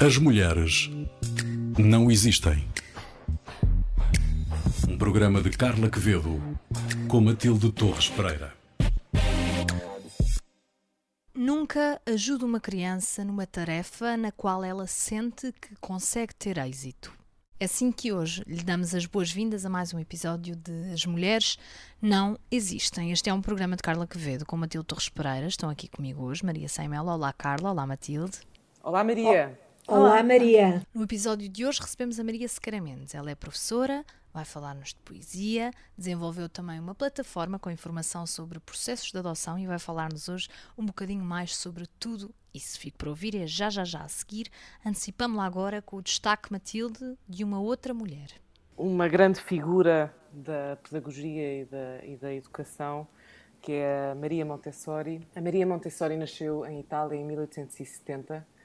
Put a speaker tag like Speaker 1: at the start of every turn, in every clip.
Speaker 1: As mulheres não existem. Um programa de Carla Quevedo com Matilde Torres Pereira.
Speaker 2: Nunca ajude uma criança numa tarefa na qual ela sente que consegue ter êxito. É assim que hoje lhe damos as boas-vindas a mais um episódio de As Mulheres Não Existem. Este é um programa de Carla Quevedo com Matilde Torres Pereira. Estão aqui comigo hoje Maria Saimela. Olá, Carla. Olá, Matilde.
Speaker 3: Olá, Maria.
Speaker 4: Olá, Maria.
Speaker 2: No episódio de hoje recebemos a Maria Sequeira Mendes. Ela é professora, vai falar-nos de poesia, desenvolveu também uma plataforma com informação sobre processos de adoção e vai falar-nos hoje um bocadinho mais sobre tudo isso. Fico para ouvir, é já já já a seguir. Antecipamos-la agora com o destaque, Matilde, de uma outra mulher.
Speaker 3: Uma grande figura da pedagogia e da, e da educação, que é a Maria Montessori. A Maria Montessori nasceu em Itália em 1870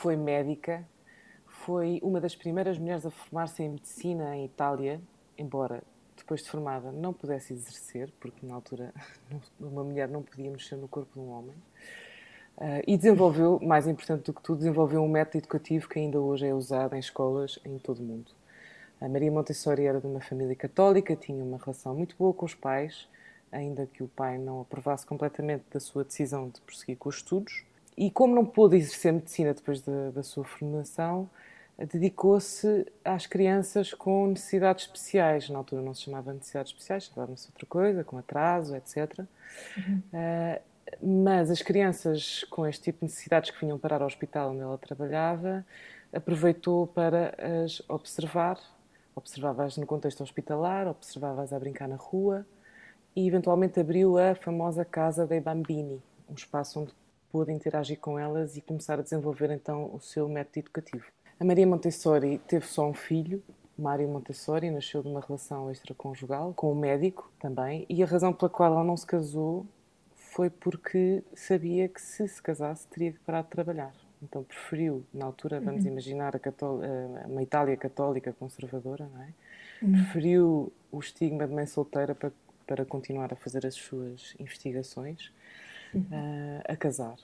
Speaker 3: foi médica, foi uma das primeiras mulheres a formar-se em medicina em Itália, embora depois de formada não pudesse exercer, porque na altura uma mulher não podia mexer no corpo de um homem. Uh, e desenvolveu, mais importante do que tudo, desenvolveu um método educativo que ainda hoje é usado em escolas em todo o mundo. A Maria Montessori era de uma família católica, tinha uma relação muito boa com os pais, ainda que o pai não aprovasse completamente da sua decisão de prosseguir com os estudos. E como não pôde exercer medicina depois da, da sua formação, dedicou-se às crianças com necessidades especiais. Na altura não se chamava necessidades especiais, chamava-se outra coisa, com atraso, etc. Uhum. Uh, mas as crianças com este tipo de necessidades que vinham parar ao hospital onde ela trabalhava, aproveitou para as observar. Observava-as no contexto hospitalar, observava-as a brincar na rua e eventualmente abriu a famosa Casa dei Bambini, um espaço onde pôde interagir com elas e começar a desenvolver então o seu método educativo. A Maria Montessori teve só um filho, Mário Montessori, nasceu de uma relação extraconjugal com um médico também, e a razão pela qual ela não se casou foi porque sabia que se se casasse teria que parar de trabalhar. Então preferiu, na altura, vamos uhum. imaginar, a uma Itália católica conservadora, não é? Uhum. Preferiu o estigma de mãe solteira para, para continuar a fazer as suas investigações uh, a casar.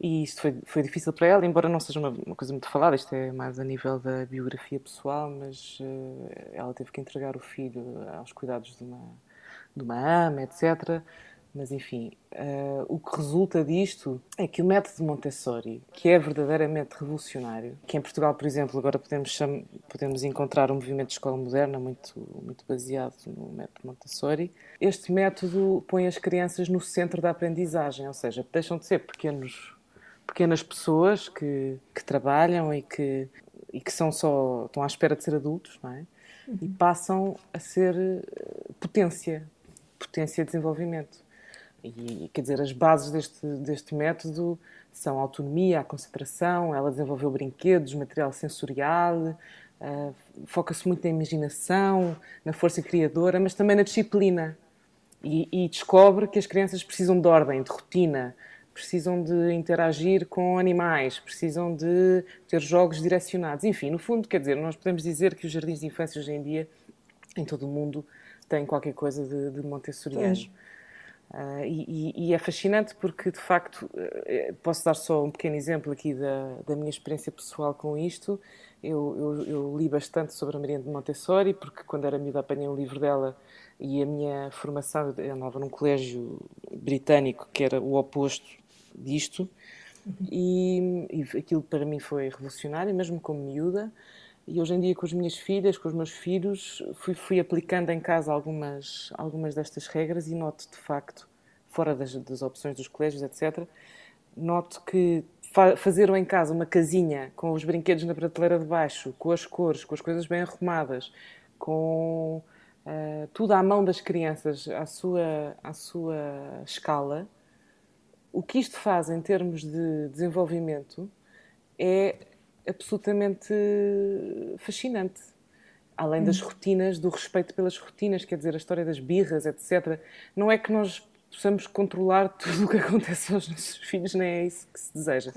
Speaker 3: E isto foi, foi difícil para ela, embora não seja uma, uma, coisa muito falada, isto é mais a nível da biografia pessoal, mas uh, ela teve que entregar o filho aos cuidados de uma, de uma ama, etc. Mas, enfim, uh, o que resulta disto é que o método de Montessori, que é verdadeiramente revolucionário, que em Portugal, por exemplo, agora podemos, podemos encontrar um movimento de escola moderna muito, muito baseado no método Montessori, este método põe as crianças no centro da aprendizagem, ou seja, deixam de ser pequenos, pequenas pessoas que, que trabalham e que, e que são só, estão à espera de ser adultos, não é? E passam a ser eh, potência, potência de desenvolvimento. E, quer dizer, as bases deste, deste método são a autonomia, a concentração, ela desenvolveu brinquedos, material sensorial, uh, foca-se muito na imaginação, na força criadora, mas também na disciplina. E, e, descobre que as crianças precisam de ordem, de rotina, precisam de interagir com animais, precisam de ter jogos direcionados. Enfim, no fundo, quer dizer, nós podemos dizer que os jardins de infância hoje em dia, em todo o mundo, têm qualquer coisa de, de montessoriano. Uh, e, e, é fascinante porque, de facto, uh, posso dar só um pequeno exemplo aqui da, da minha experiência pessoal com isto. Eu, eu, eu, li bastante sobre a Maria de Montessori, porque quando era miúda apanhei um livro dela e a minha formação, eu andava num colégio britânico que era o oposto disto, uhum. e, e aquilo para mim foi revolucionário, mesmo como miúda. E hoje em dia, com as minhas filhas, com os meus filhos, fui, fui aplicando em casa algumas, algumas destas regras e noto, de facto, fora das, das opções dos colégios, etc., noto que fa fazer em casa uma casinha com os brinquedos na prateleira de baixo, com as cores, com as coisas bem arrumadas, com uh, tudo à mão das crianças, à sua, à sua escala, o que isto faz em termos de desenvolvimento é absolutamente fascinante. Além hum. das rotinas, do respeito pelas rotinas, quer dizer, a história das birras, etc. Não é que nós possamos controlar tudo o que acontece aos nossos filhos, nem é isso que se deseja.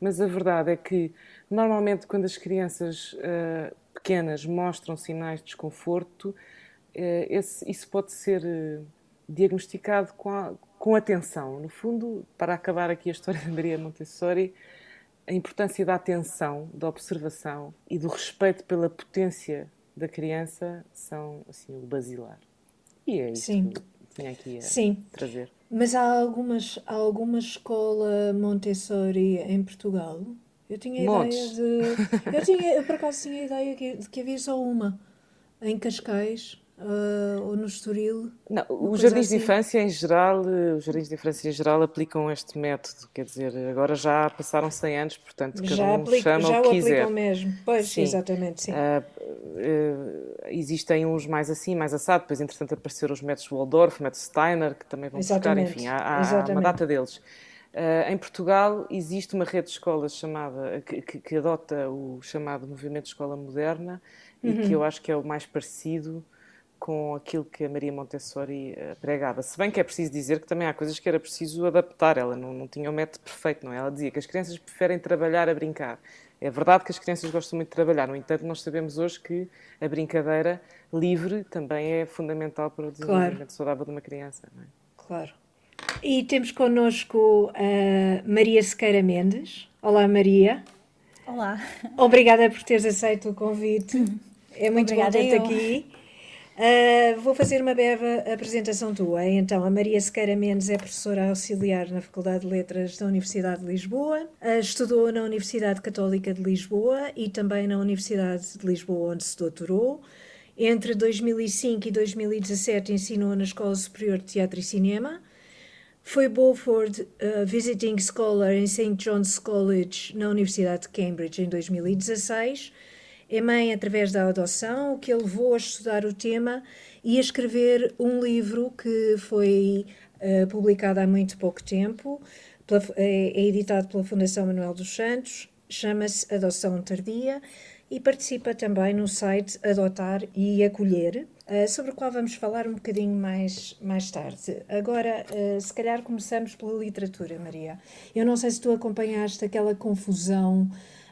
Speaker 3: Mas a verdade é que, normalmente, quando as crianças uh, pequenas mostram sinais de desconforto, uh, esse, isso pode ser uh, diagnosticado com, a, com atenção. No fundo, para acabar aqui a história da Maria Montessori, a importância da atenção, da observação e do respeito pela potência da criança são assim o basilar. E é isso Sim. que tinha aqui a Sim. trazer.
Speaker 4: Mas há algumas, há alguma escola Montessori em Portugal? Eu tinha Montes. ideia de. Eu, tinha, eu por acaso tinha a ideia de que havia só uma em Cascais uh, ou no Estoril?
Speaker 3: Não, os jardins assim. de infância em geral, eh, os jardins de infância em geral aplicam este método, quer dizer, agora já passaram 100 anos, portanto cada já um aplica, chama já o que quiser. Já aplicam
Speaker 4: mesmo, pois, sim. exatamente, sim. Uh,
Speaker 3: uh, existem uns mais assim, mais assado, depois entretanto apareceram os métodos Waldorf, método Steiner, que também vão exatamente. buscar, enfim, há, há uma data deles. Uh, em Portugal existe uma rede de escolas chamada que, que, que adota o chamado movimento de escola moderna uhum. e que uhum. eu acho que é o mais parecido com aquilo que a Maria Montessori eh, pregava. Se bem que é preciso dizer que também há coisas que era preciso adaptar, ela não, não tinha o um método perfeito, não é? Ela dizia que as crianças preferem trabalhar a brincar. É verdade que as crianças gostam muito de trabalhar, no entanto, nós sabemos hoje que a brincadeira livre também é fundamental para o desenvolvimento claro. saudável de uma criança. Não é?
Speaker 4: Claro. E temos connosco a Maria Sequeira Mendes. Olá, Maria.
Speaker 5: Olá.
Speaker 4: Obrigada por teres aceito o convite. É muito Obrigada bom ter-te aqui. Uh, vou fazer uma breve apresentação tua. Então, a Maria Sequeira Mendes é professora auxiliar na Faculdade de Letras da Universidade de Lisboa, uh, estudou na Universidade Católica de Lisboa e também na Universidade de Lisboa, onde se doutorou. Entre 2005 e 2017 ensinou na Escola Superior de Teatro e Cinema. Foi Beaufort uh, Visiting Scholar em St. John's College na Universidade de Cambridge em 2016 é mãe através da adoção, o que a levou a estudar o tema e a escrever um livro que foi uh, publicado há muito pouco tempo, pela, é, é editado pela Fundação Manuel dos Santos, chama-se Adoção Tardia e participa também no site Adotar e Acolher, uh, sobre o qual vamos falar um bocadinho mais, mais tarde. Agora, uh, se calhar começamos pela literatura, Maria. Eu não sei se tu acompanhaste aquela confusão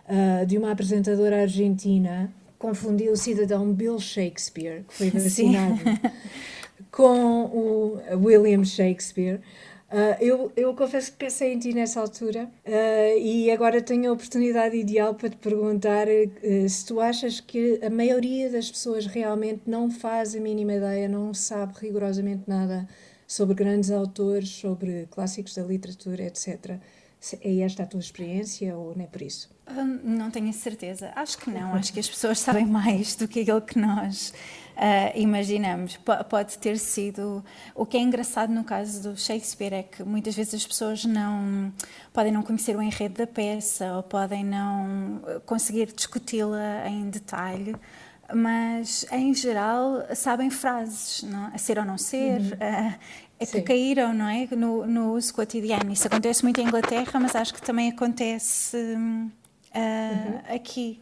Speaker 4: uh, de uma apresentadora argentina confundiu o cidadão Bill Shakespeare, que foi vacinado, com o William Shakespeare. Uh, eu, eu confesso que pensei em ti nessa altura uh, e agora tenho a oportunidade ideal para te perguntar uh, se tu achas que a maioria das pessoas realmente não faz a mínima ideia, não sabe rigorosamente nada sobre grandes autores, sobre clássicos da literatura, etc. É esta a tua experiência ou não é por isso?
Speaker 5: Hum, não tenho certeza. Acho que não. Acho que as pessoas sabem mais do que aquilo que nós uh, imaginamos. P pode ter sido. O que é engraçado no caso do Shakespeare é que muitas vezes as pessoas não podem não conhecer o enredo da peça ou podem não conseguir discuti-la em detalhe mas em geral sabem frases, não? a ser ou não ser, uhum. uh, é que caíram, não é? No, no, uso cotidiano. Isso acontece muito em Inglaterra, mas acho que também acontece uh, uhum. aqui.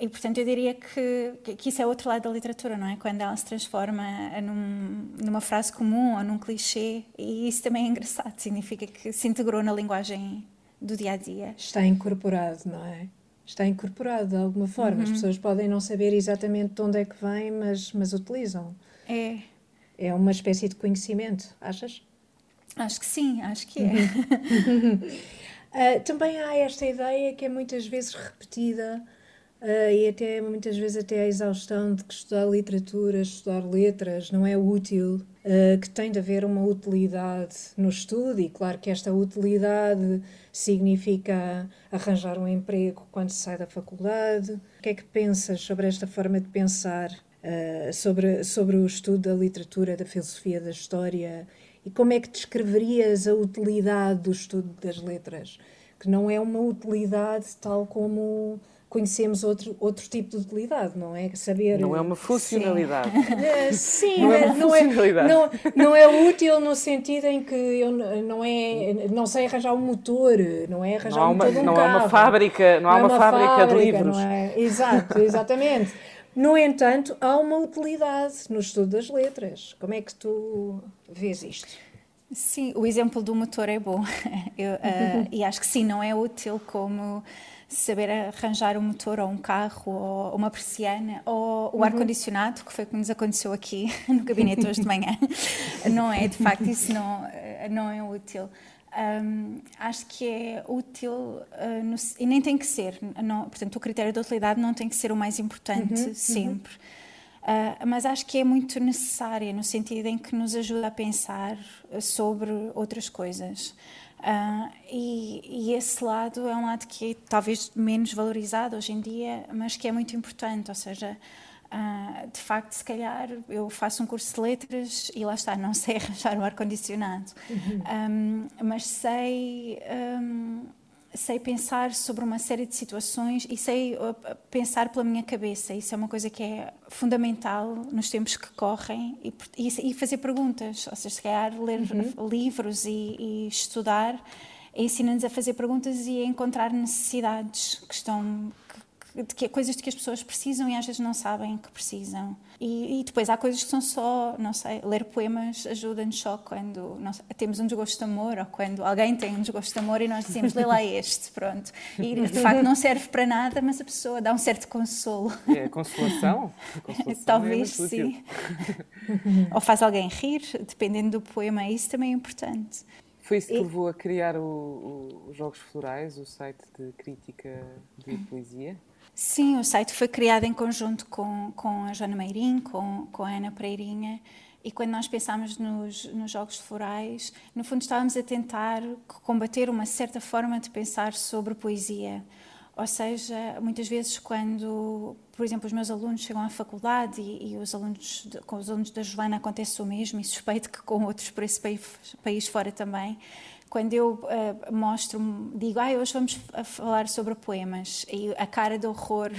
Speaker 5: E, portanto, eu diria que, que isso é outro lado da literatura, não é? Quando ela se transforma num, numa frase comum ou num clichê, e isso também é engraçado, significa que se integrou na linguagem do dia a dia.
Speaker 4: Está incorporado, não é? Está incorporado de alguma forma. Uhum. As pessoas podem não saber exatamente de onde é que vem, mas, mas utilizam.
Speaker 5: É
Speaker 4: é uma espécie de conhecimento, achas?
Speaker 5: Acho que sim, acho que é.
Speaker 4: uh, também há esta ideia que é muitas vezes repetida uh, e até muitas vezes até a exaustão de que estudar literatura, estudar letras não é útil, uh, que tem de haver uma utilidade no estudo e claro que esta utilidade significa arranjar um emprego quando se sai da faculdade. O que é que pensas sobre esta forma de pensar uh, sobre, sobre o estudo da literatura, da filosofia, da história e como é que descreverias a utilidade do estudo das letras? Que não é uma utilidade tal como conhecemos outro, outro tipo de utilidade, não é?
Speaker 3: Saber... Não é uma funcionalidade.
Speaker 4: Sim, sim não, é, não, é, não, não, é útil no sentido em que eu não, é, não sei arranjar um motor, não é arranjar não um motor de um
Speaker 3: não
Speaker 4: carro.
Speaker 3: Há uma fábrica, não, há uma, uma fábrica, fábrica, de livros.
Speaker 4: É? Exato, exatamente. No entanto, há uma utilidade no estudo das letras. Como é que tu vês isto?
Speaker 5: Sim, o exemplo do motor é bom. Eu, uh, e acho que sim, não é útil como saber arranjar um motor ou um carro ou uma persiana ou o uhum. ar-condicionado, que foi o que nos aconteceu aqui no gabinete hoje de manhã. Não é, de facto, isso não, não é útil. Um, acho que é útil uh, no, e nem tem que ser. Não, portanto, o critério da utilidade não tem que ser o mais importante uhum, uhum. sempre. Uhum. Uh, mas acho que é muito necessária no sentido em que nos ajuda a pensar sobre outras coisas. Uh, e, e, esse lado é um lado que é talvez menos valorizado hoje em dia, mas que é muito importante. Ou seja, uh, de facto, se calhar eu faço um curso de letras e lá está, não sei arranjar um ar-condicionado, uhum. um, mas sei. Um, sei pensar sobre uma série de situações e sei uh, pensar pela minha cabeça. Isso é uma coisa que é fundamental nos tempos que correm e, e, e fazer perguntas. Ou seja, se calhar ler uhum. livros e, e estudar ensina-nos a fazer perguntas e a encontrar necessidades que estão de que, coisas de que as pessoas precisam e às vezes não sabem que precisam. E, e depois há coisas que são só, não sei, ler poemas ajuda-nos só quando sei, temos um desgosto de amor ou quando alguém tem um desgosto de amor e nós dizemos, lê lá este, pronto. E de facto não serve para nada, mas a pessoa dá um certo consolo.
Speaker 3: É consolação? consolação
Speaker 5: é Talvez é sim. ou faz alguém rir, dependendo do poema, isso também é importante.
Speaker 3: Foi isso que te levou a criar os Jogos Florais, o site de crítica de poesia?
Speaker 5: Sim, o site foi criado em conjunto com, com a Joana Meirim, com, com a Ana Pereirinha, e quando nós pensámos nos, nos Jogos Florais, no fundo estávamos a tentar combater uma certa forma de pensar sobre poesia. Ou seja, muitas vezes quando, por exemplo, os meus alunos chegam à faculdade e, e os alunos de, com os alunos da Joana acontece o mesmo e suspeito que com outros por esse país, país fora também, quando eu uh, mostro, digo, ah, hoje vamos falar sobre poemas, e a cara de horror,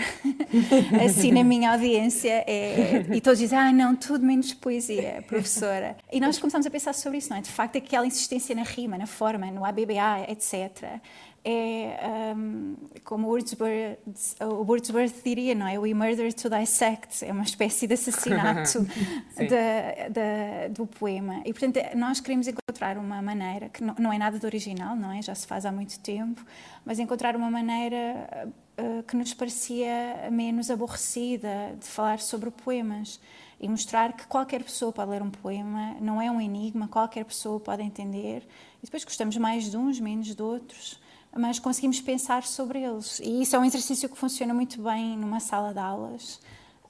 Speaker 5: assim na minha audiência, é, e todos dizem, ah, não, tudo menos poesia, professora. E nós começamos a pensar sobre isso, não é? De facto, aquela insistência na rima, na forma, no ABBA, etc é um, como Wordsworth, o Wordsworth diria, não é? We murder to dissect, é uma espécie de assassinato da, da, do poema. E, portanto, nós queremos encontrar uma maneira, que não, não, é nada de original, não é? Já se faz há muito tempo, mas encontrar uma maneira uh, que nos parecia menos aborrecida de falar sobre poemas e mostrar que qualquer pessoa pode ler um poema, não é um enigma, qualquer pessoa pode entender. E depois gostamos mais de uns, menos de outros mas conseguimos pensar sobre eles. E isso é um exercício que funciona muito bem numa sala de aulas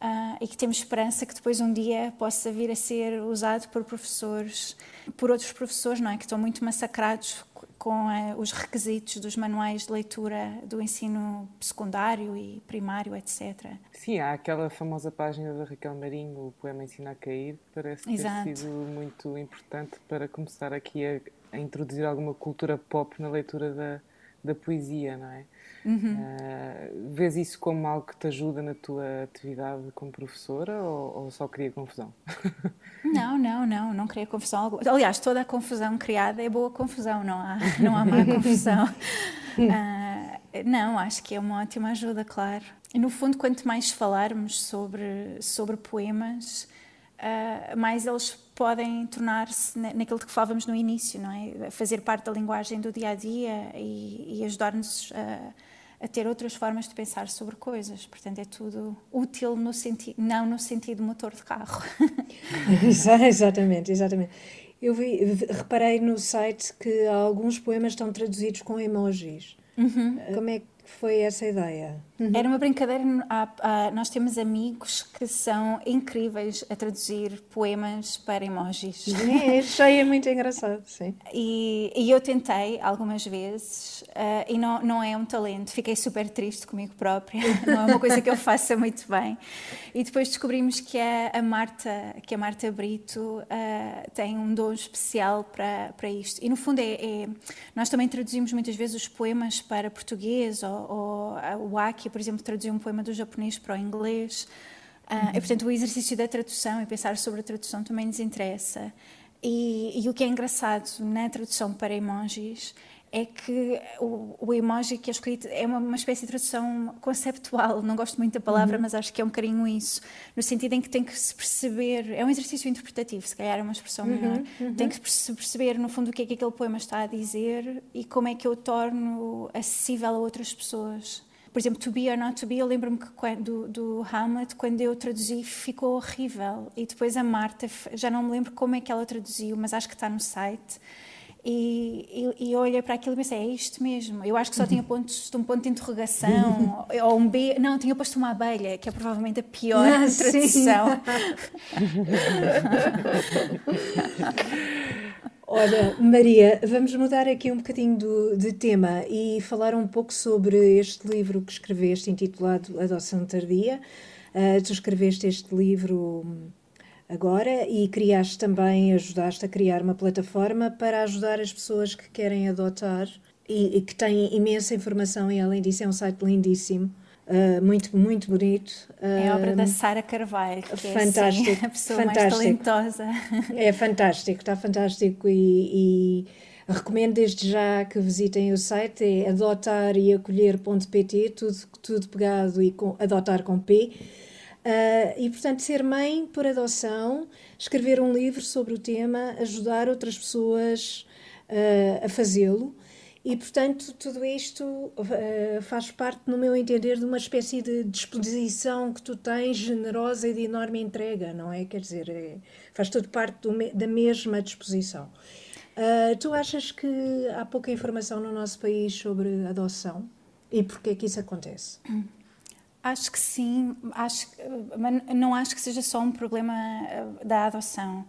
Speaker 5: uh, e que temos esperança que depois um dia possa vir a ser usado por professores, por outros professores, não é? Que estão muito massacrados com uh, os requisitos dos manuais de leitura do ensino secundário e primário, etc.
Speaker 3: Sim, há aquela famosa página da Raquel Marinho, o poema Ensina a Cair, parece ter Exato. sido muito importante para começar aqui a, a introduzir alguma cultura pop na leitura da, da poesia, não é? Uhum. Uh, vês isso como algo que te ajuda na tua atividade como professora ou, ou só cria confusão?
Speaker 5: Não, não, não, não cria confusão. Aliás, toda a confusão criada é boa confusão, não há, não há má confusão. Uh, não, acho que é uma ótima ajuda, claro. E no fundo, quanto mais falarmos sobre, sobre poemas, uh, mais eles podem tornar-se naquilo de que falávamos no início, não é? Fazer parte da linguagem do dia a dia e, e ajudar-nos a, a, ter outras formas de pensar sobre coisas. Portanto, é tudo útil no sentido, não no sentido motor de carro.
Speaker 4: exatamente, exatamente. Eu vi, reparei no site que alguns poemas estão traduzidos com emojis. Uhum. Como é foi essa ideia?
Speaker 5: Uhum. Era uma brincadeira. nós temos amigos que são incríveis a traduzir poemas para emojis.
Speaker 4: É, achei é muito engraçado, sim.
Speaker 5: E, e, eu tentei algumas vezes uh, e não, não é um talento. Fiquei super triste comigo própria. Não é uma coisa que eu faça muito bem. E depois descobrimos que a, a Marta, que a Marta Brito uh, tem um dom especial para, para isto. E no fundo é, é, nós também traduzimos muitas vezes os poemas para português ou, o Aki por exemplo, traduzir um poema do japonês para o inglês. Uh, e, portanto, o exercício da tradução e pensar sobre a tradução também nos interessa. E, e o que é engraçado na tradução para emojis é que o, o, emoji que é escrito é uma, uma, espécie de tradução conceptual. Não gosto muito da palavra, uhum. mas acho que é um bocadinho isso. No sentido em que tem que se perceber. É um exercício interpretativo, se calhar é uma expressão uhum. melhor. Uhum. Tem que se perceber, no fundo, o que é que aquele poema está a dizer e como é que eu torno acessível a outras pessoas. Por exemplo, To Be or Not To Be, eu lembro-me que quando, do Hamlet, quando eu traduzi, ficou horrível. E depois a Marta, já não me lembro como é que ela traduziu, mas acho que está no site. E, e, e, eu olhei para aquilo e pensei, é isto mesmo. Eu acho que só tinha pontos, um ponto de interrogação, ou um B. Não, tinha posto uma abelha, que é provavelmente a pior ah, tradução.
Speaker 4: Olha, Maria, vamos mudar aqui um bocadinho do, de tema e falar um pouco sobre este livro que escreveste, intitulado Adoção Tardia. Uh, tu escreveste este livro agora e criaste também, ajudaste a criar uma plataforma para ajudar as pessoas que querem adotar e, e que têm imensa informação e além disso é um site lindíssimo. Uh, muito, muito bonito.
Speaker 5: Uh, é obra da Sara Carvalho, que fantástico, é assim, a pessoa fantástico. mais talentosa.
Speaker 4: É fantástico, está fantástico e, e, recomendo desde já que visitem o site, é adotar e acolher.pt, tudo, tudo pegado e com, adotar com P. Uh, e, portanto, ser mãe por adoção, escrever um livro sobre o tema, ajudar outras pessoas uh, a fazê-lo. E, portanto, tudo isto uh, faz parte, no meu entender, de uma espécie de disposição que tu tens generosa e de enorme entrega, não é? Quer dizer, é, faz tudo parte me, da mesma disposição. tu achas que há pouca informação no nosso país sobre adoção? E porquê que isso acontece?
Speaker 5: Acho que sim, acho, mas não acho que seja só um problema eh, da adoção.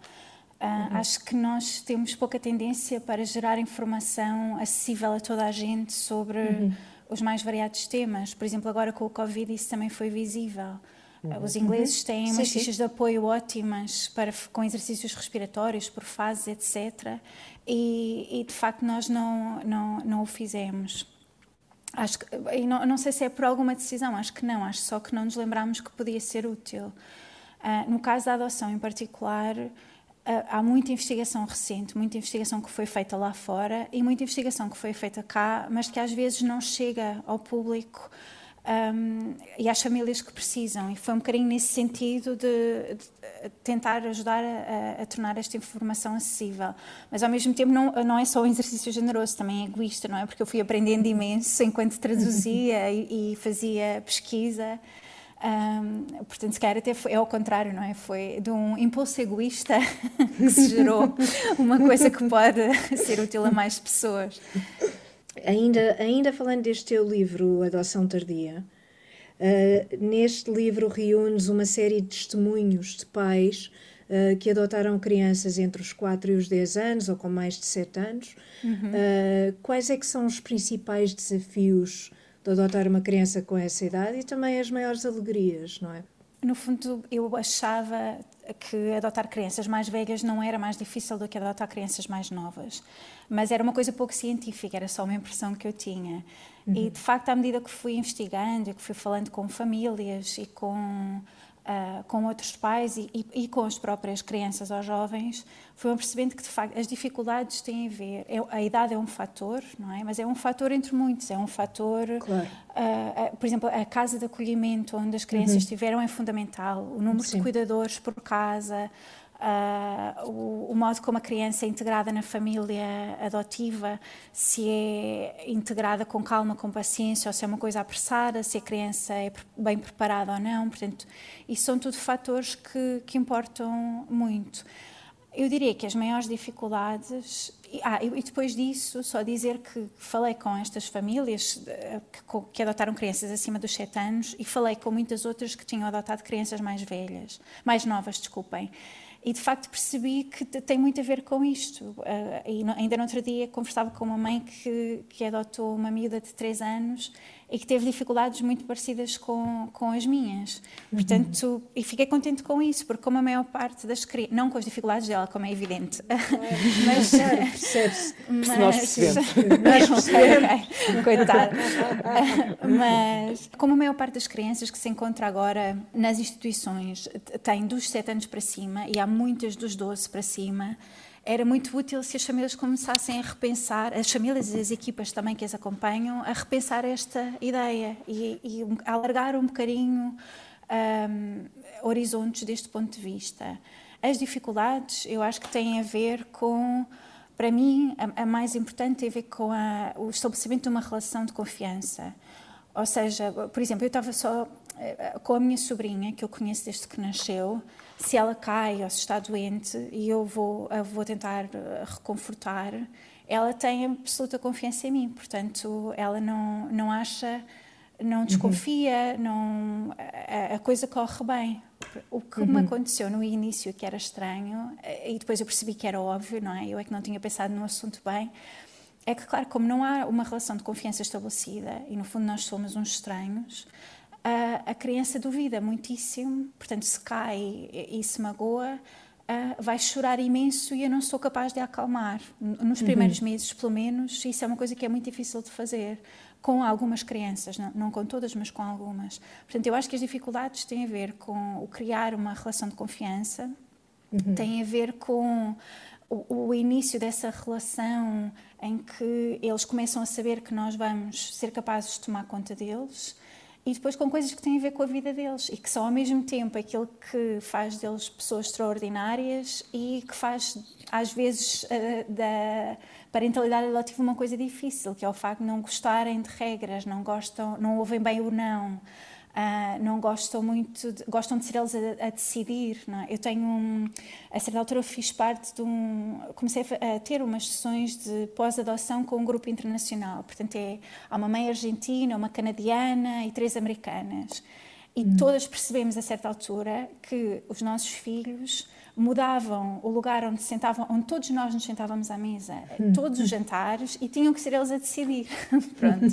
Speaker 5: Uh, uhum. Acho que nós temos pouca tendência para gerar informação acessível a toda a gente sobre uhum. os mais variados temas. Por exemplo, agora com o Covid isso também foi visível. Uhum. Os ingleses uhum. têm umas fichas de apoio ótimas para, com exercícios respiratórios por fases, etc. E, e de facto nós não, não, não o fizemos. Acho que, não, não, sei se é por alguma decisão, acho que não, acho só que não nos lembramos que podia ser útil. Uh, no caso da adoção em particular, uh, há muita investigação recente, muita investigação que foi feita lá fora e muita investigação que foi feita cá, mas que às vezes não chega ao público um, e às famílias que precisam. E foi um bocadinho nesse sentido de, de tentar ajudar a, a, tornar esta informação acessível. Mas ao mesmo tempo não, não é só um exercício generoso, também é egoísta, não é? Porque eu fui aprendendo imenso enquanto traduzia e, e fazia pesquisa. Um, portanto, se calhar até foi, é ao contrário, não é? Foi de um impulso egoísta que se gerou uma coisa que pode ser útil a mais pessoas.
Speaker 4: Ainda, ainda falando deste teu livro, Adoção Tardia, uh, neste livro reúnes uma série de testemunhos de pais uh, que adotaram crianças entre os 4 e os 10 anos, ou com mais de 7 anos. Uhum. Uh, quais é que são os principais desafios de adotar uma criança com essa idade e também as maiores alegrias, não é?
Speaker 5: No fundo, eu achava que adotar crianças mais velhas não era mais difícil do que adotar crianças mais novas. Mas era uma coisa pouco científica, era só uma impressão que eu tinha. Uhum. E, de facto, à medida que fui investigando, que fui falando com famílias e com uh, com outros pais e, e, e, com as próprias crianças ou jovens, foi percebendo que de facto as dificuldades têm a ver. É, a idade é um fator, não é? Mas é um fator entre muitos. É um fator, claro. uh, uh, por exemplo, a casa de acolhimento onde as crianças uhum. estiveram é fundamental. O número Sim. de cuidadores por casa uh, o, o, modo como a criança é integrada na família adotiva, se é integrada com calma, com paciência, ou se é uma coisa apressada, se a criança é bem preparada ou não. Portanto, isso são tudo fatores que, que importam muito. Eu diria que as maiores dificuldades. Ah, e depois disso, só dizer que falei com estas famílias que, que, adotaram crianças acima dos 7 anos e falei com muitas outras que tinham adotado crianças mais velhas, mais novas, desculpem. E de facto percebi que tem muito a ver com isto. Uh, e no, ainda no outro dia conversava com uma mãe que, que adotou uma miúda de 3 anos e que teve dificuldades muito parecidas com, com as minhas. Portanto, uhum. e fiquei contente com isso, porque como a maior parte das crianças, não com as dificuldades dela, como é evidente,
Speaker 4: mas percebe-se.
Speaker 3: Mas, nós percebemos.
Speaker 5: Nós percebemos. okay, Coitada. mas como a maior parte das crianças que se encontra agora nas instituições tem dos 7 anos para cima, e há muitas dos 12 para cima, era muito útil se as famílias começassem a repensar, as famílias e as equipas também que as acompanham, a repensar esta ideia e, e alargar um bocadinho um, horizontes deste ponto de vista. As dificuldades, eu acho que têm a ver com, para mim, a, a mais importante tem a ver com a, o estabelecimento de uma relação de confiança. Ou seja, por exemplo, eu estava só eh, com a minha sobrinha, que eu conheço desde que nasceu, se ela cai ou se está doente e eu vou, eu vou tentar eh, reconfortar, ela tem absoluta confiança em mim, portanto, ela não, não acha, não desconfia, uhum. não, a, a, coisa corre bem. O que uhum. me aconteceu no início, que era estranho, e depois eu percebi que era óbvio, não é? Eu é que não tinha pensado no assunto bem, é que, claro, como não há uma relação de confiança estabelecida, e no fundo nós somos uns estranhos, a, a criança duvida muitíssimo, portanto, se cai e, e se magoa, uh, vai chorar imenso e eu não sou capaz de acalmar. Nos uhum. primeiros uhum. meses, pelo menos, isso é uma coisa que é muito difícil de fazer com algumas crianças, não, não, com todas, mas com algumas. Portanto, eu acho que as dificuldades têm a ver com o criar uma relação de confiança, uhum. têm a ver com o, o, início dessa relação em que eles começam a saber que nós vamos ser capazes de tomar conta deles e depois com coisas que têm a ver com a vida deles. E que são ao mesmo tempo aquilo que faz deles pessoas extraordinárias e que faz às vezes uh, da parentalidade adotiva uma coisa difícil que é o facto de não gostarem de regras não gostam não ouvem bem o não Uh, não gostam muito, de, gostam de ser eles a, a decidir. É? Eu tenho, um, a certa altura, fiz parte de um. Comecei a, a ter umas sessões de pós-adoção com um grupo internacional. Portanto, é, há uma mãe argentina, uma canadiana e três americanas. E hum. todas percebemos a certa altura que os nossos filhos mudavam o lugar onde sentavam, onde todos nós nos sentávamos à mesa, hum. todos os jantares, e tinham que ser eles a decidir. Pronto.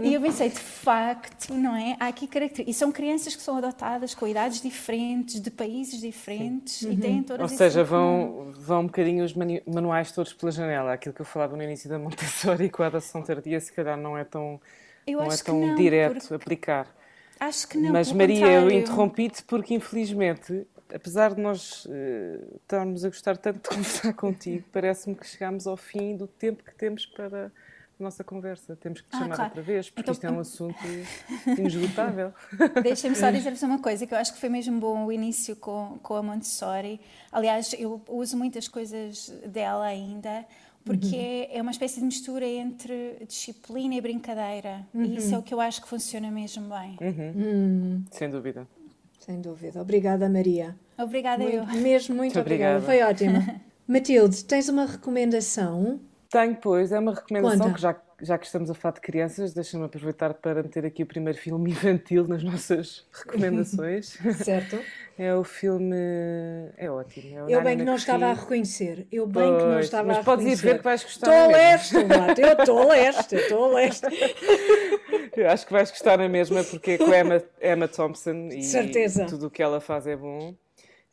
Speaker 5: e eu pensei, de facto, não é? Há aqui características. E são crianças que são adotadas com idades diferentes, de países diferentes, uhum. e têm todas
Speaker 3: Ou seja, vão, vão um bocadinho os manuais todos pela janela. Aquilo que eu falava no início da Montessori com a adoção tardia, se calhar não é tão, eu não é tão não, direto porque... aplicar.
Speaker 5: Acho que não.
Speaker 3: Mas Maria, contrário. eu interrompi-te porque infelizmente apesar de nós uh, estarmos a gostar tanto de conversar contigo, parece-me que chegamos ao fim do tempo que temos para a nossa conversa. Temos que te ah, chamar claro. outra vez, porque então, isto é um assunto inesgotável.
Speaker 5: Deixem-me só dizer-vos uma coisa, que eu acho que foi mesmo bom o início com, com a Montessori. Aliás, eu uso muitas coisas dela ainda, porque uhum. é, é uma espécie de mistura entre disciplina e brincadeira. Uhum. E isso é o que eu acho que funciona mesmo bem.
Speaker 3: Uhum. Uhum. Sem dúvida.
Speaker 4: Sem dúvida. Obrigada, Maria.
Speaker 5: Obrigada
Speaker 4: muito,
Speaker 5: eu.
Speaker 4: Mesmo, muito, muito obrigada. Foi ótimo. Matilde, tens uma recomendação?
Speaker 3: Tenho, pois. É uma recomendação Conta. que já, já que estamos a falar de crianças, deixa-me aproveitar para meter aqui o primeiro filme infantil nas nossas recomendações.
Speaker 4: certo.
Speaker 3: É o filme. É ótimo. É
Speaker 4: eu bem que não estava a reconhecer. Eu bem pois, que não estava a reconhecer. Mas
Speaker 3: podes ir ver que vais gostar.
Speaker 4: Estou a leste, Mato. Eu estou a leste, estou a leste.
Speaker 3: Eu acho que vais gostar na mesma, porque é com a Emma, Emma Thompson e Certeza. tudo o que ela faz é bom.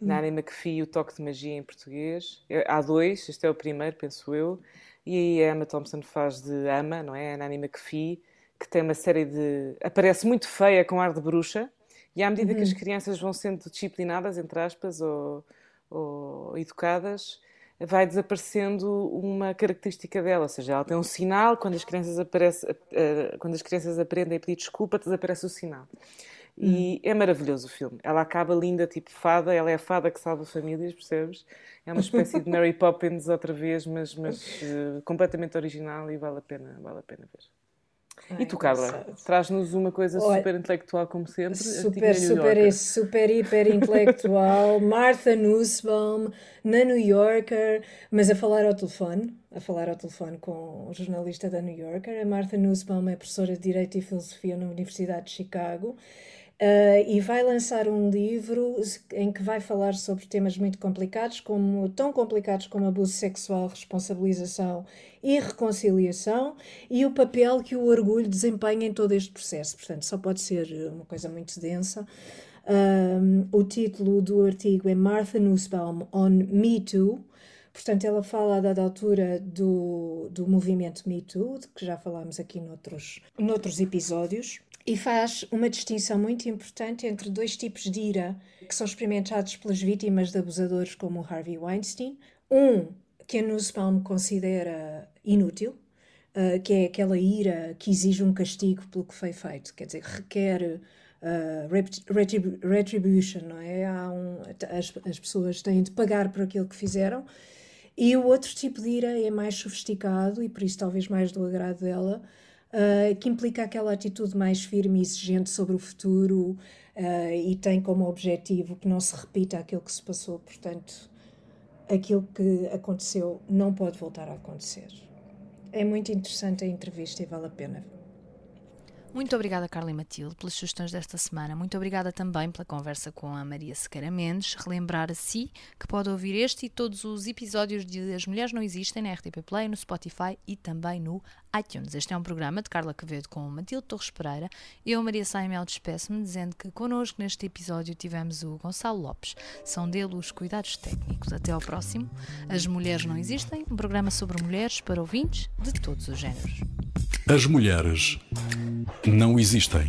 Speaker 3: Nanny McPhee, o toque de magia em português. Há dois, este é o primeiro, penso eu. E a Emma Thompson faz de Ama, não é? A Nanny McPhee, que tem uma série de. aparece muito feia com ar de bruxa, e à medida uhum. que as uhum. crianças vão sendo disciplinadas, entre aspas, ou, ou educadas, vai desaparecendo uma característica dela, ou seja, ela tem um sinal, quando as crianças, aparece, uh, quando as crianças aprendem a pedir desculpa, desaparece o sinal. E hum. é maravilhoso o filme. Ela acaba linda, tipo fada, ela é a fada que salva famílias, percebes? É uma espécie de Mary Poppins outra vez, mas, mas uh, completamente original e vale a pena, vale a pena ver. Ai, e tu, Carla, traz-nos uma coisa Olha, super intelectual, como sempre.
Speaker 4: Super, super, super, hiper intelectual. Martha Nussbaum, na New Yorker, mas a falar ao telefone, a falar ao telefone com o jornalista da New Yorker. A Martha Nussbaum é professora de Direito e Filosofia na Universidade de Chicago. Uh, e vai lançar um livro em que vai falar sobre temas muito complicados, como tão complicados como abuso sexual, responsabilização e reconciliação, e o papel que o orgulho desempenha em todo este processo. Portanto, só pode ser uma coisa muito densa. Um, o título do artigo é Martha Nussbaum on Me Too. Portanto, ela fala da altura do, do movimento Me Too, de que já falámos aqui noutros, noutros episódios e faz uma distinção muito importante entre dois tipos de ira que são experimentados pelas vítimas de abusadores como Harvey Weinstein. Um que a Nussbaum considera inútil, uh, que é aquela ira que exige um castigo pelo que foi feito, quer dizer, requer uh, retribu retribution, não é? Um, as, as pessoas têm de pagar por aquilo que fizeram. E o outro tipo de ira é mais sofisticado e por isso talvez mais do agrado dela, uh, que implica aquela atitude mais firme e exigente sobre o futuro uh, e tem como objetivo que não se repita aquilo que se passou. Portanto, aquilo que aconteceu não pode voltar a acontecer. É muito interessante a entrevista e vale a pena.
Speaker 2: Muito obrigada, Carla e Matilde, pelas sugestões desta semana. Muito obrigada também pela conversa com a Maria Sequeira Mendes. Relembrar a si que pode ouvir este e todos os episódios de As Mulheres Não Existem na RTP Play, no Spotify e também no iTunes. Este é um programa de Carla Quevedo com Matilde Torres Pereira. Eu, Maria Saimel, despeço-me dizendo que connosco neste episódio tivemos o Gonçalo Lopes. São dele os cuidados técnicos. Até ao próximo. As Mulheres Não Existem, um programa sobre mulheres para ouvintes de todos os géneros.
Speaker 1: As mulheres não existem.